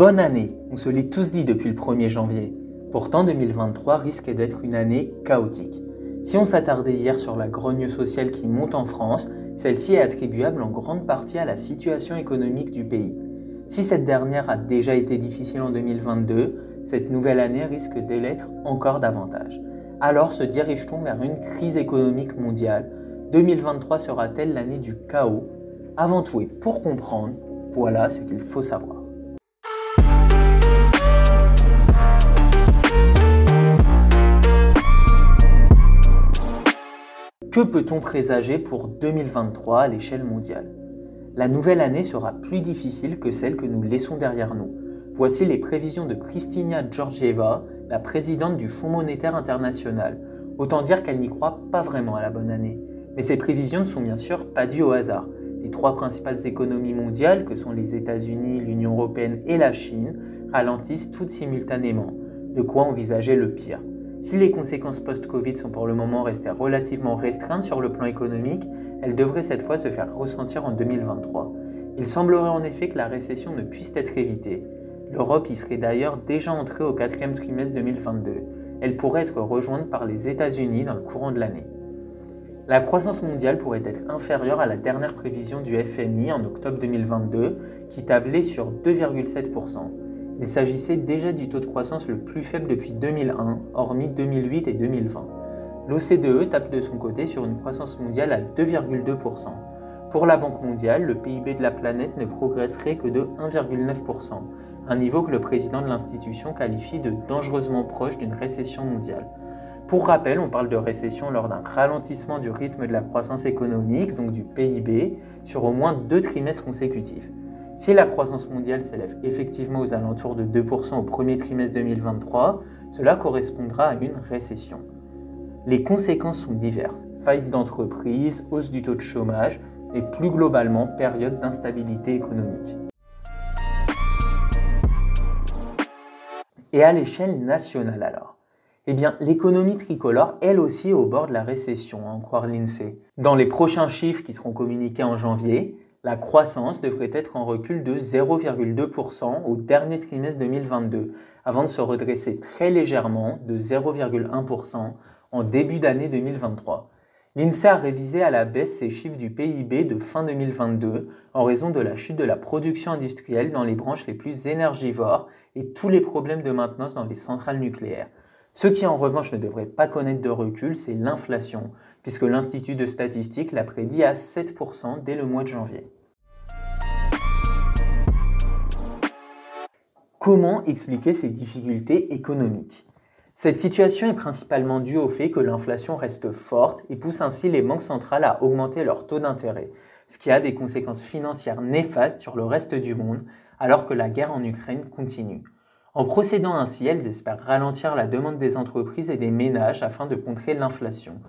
Bonne année, on se l'est tous dit depuis le 1er janvier. Pourtant 2023 risque d'être une année chaotique. Si on s'attardait hier sur la grogne sociale qui monte en France, celle-ci est attribuable en grande partie à la situation économique du pays. Si cette dernière a déjà été difficile en 2022, cette nouvelle année risque de l'être encore davantage. Alors se dirige-t-on vers une crise économique mondiale? 2023 sera-t-elle l'année du chaos? Avant tout et pour comprendre, voilà ce qu'il faut savoir. Que peut-on présager pour 2023 à l'échelle mondiale? La nouvelle année sera plus difficile que celle que nous laissons derrière nous. Voici les prévisions de Kristina Georgieva, la présidente du Fonds monétaire international. Autant dire qu'elle n'y croit pas vraiment à la bonne année. Mais ces prévisions ne sont bien sûr pas dues au hasard. Les trois principales économies mondiales, que sont les États-Unis, l'Union européenne et la Chine, ralentissent toutes simultanément. De quoi envisager le pire? Si les conséquences post-Covid sont pour le moment restées relativement restreintes sur le plan économique, elles devraient cette fois se faire ressentir en 2023. Il semblerait en effet que la récession ne puisse être évitée. L'Europe y serait d'ailleurs déjà entrée au quatrième trimestre 2022. Elle pourrait être rejointe par les États-Unis dans le courant de l'année. La croissance mondiale pourrait être inférieure à la dernière prévision du FMI en octobre 2022, qui tablait sur 2,7%. Il s'agissait déjà du taux de croissance le plus faible depuis 2001, hormis 2008 et 2020. L'OCDE tape de son côté sur une croissance mondiale à 2,2%. Pour la Banque mondiale, le PIB de la planète ne progresserait que de 1,9%, un niveau que le président de l'institution qualifie de dangereusement proche d'une récession mondiale. Pour rappel, on parle de récession lors d'un ralentissement du rythme de la croissance économique, donc du PIB, sur au moins deux trimestres consécutifs. Si la croissance mondiale s'élève effectivement aux alentours de 2% au premier trimestre 2023, cela correspondra à une récession. Les conséquences sont diverses. Faillite d'entreprises, hausse du taux de chômage et plus globalement période d'instabilité économique. Et à l'échelle nationale alors? Eh bien, l'économie tricolore, elle aussi, est au bord de la récession, à en croire l'INSEE. Dans les prochains chiffres qui seront communiqués en janvier, la croissance devrait être en recul de 0,2% au dernier trimestre 2022, avant de se redresser très légèrement de 0,1% en début d'année 2023. L'INSEE a révisé à la baisse ses chiffres du PIB de fin 2022 en raison de la chute de la production industrielle dans les branches les plus énergivores et tous les problèmes de maintenance dans les centrales nucléaires. Ce qui en revanche ne devrait pas connaître de recul, c'est l'inflation, puisque l'Institut de statistique l'a prédit à 7% dès le mois de janvier. Comment expliquer ces difficultés économiques? Cette situation est principalement due au fait que l'inflation reste forte et pousse ainsi les banques centrales à augmenter leur taux d'intérêt, ce qui a des conséquences financières néfastes sur le reste du monde alors que la guerre en Ukraine continue. En procédant ainsi, elles espèrent ralentir la demande des entreprises et des ménages afin de contrer l'inflation.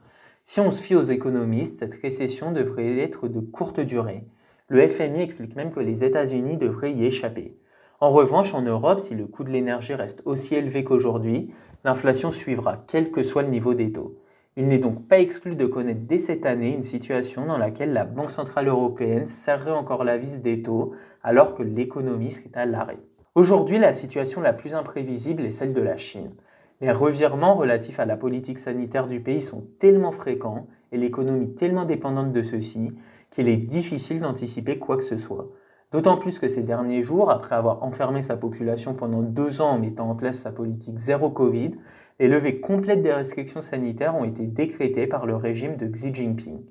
Si on se fie aux économistes, cette récession devrait être de courte durée. Le FMI explique même que les États-Unis devraient y échapper. En revanche, en Europe, si le coût de l'énergie reste aussi élevé qu'aujourd'hui, l'inflation suivra, quel que soit le niveau des taux. Il n'est donc pas exclu de connaître dès cette année une situation dans laquelle la Banque Centrale Européenne serrerait encore la vis des taux alors que l'économie serait à l'arrêt. Aujourd'hui, la situation la plus imprévisible est celle de la Chine. Les revirements relatifs à la politique sanitaire du pays sont tellement fréquents et l'économie tellement dépendante de ceux-ci qu'il est difficile d'anticiper quoi que ce soit. D'autant plus que ces derniers jours, après avoir enfermé sa population pendant deux ans en mettant en place sa politique zéro Covid, les levées complètes des restrictions sanitaires ont été décrétées par le régime de Xi Jinping.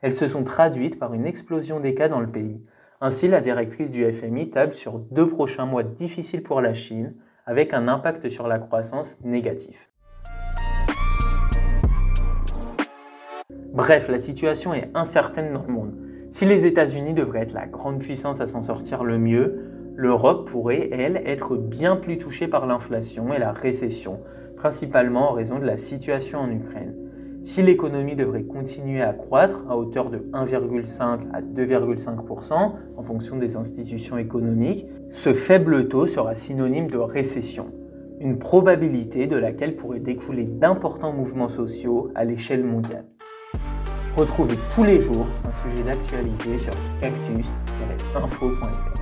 Elles se sont traduites par une explosion des cas dans le pays. Ainsi, la directrice du FMI table sur deux prochains mois difficiles pour la Chine, avec un impact sur la croissance négatif. Bref, la situation est incertaine dans le monde. Si les États-Unis devraient être la grande puissance à s'en sortir le mieux, l'Europe pourrait, elle, être bien plus touchée par l'inflation et la récession, principalement en raison de la situation en Ukraine. Si l'économie devrait continuer à croître à hauteur de 1,5 à 2,5% en fonction des institutions économiques, ce faible taux sera synonyme de récession, une probabilité de laquelle pourrait découler d'importants mouvements sociaux à l'échelle mondiale. Retrouvez tous les jours un sujet d'actualité sur cactus-info.fr.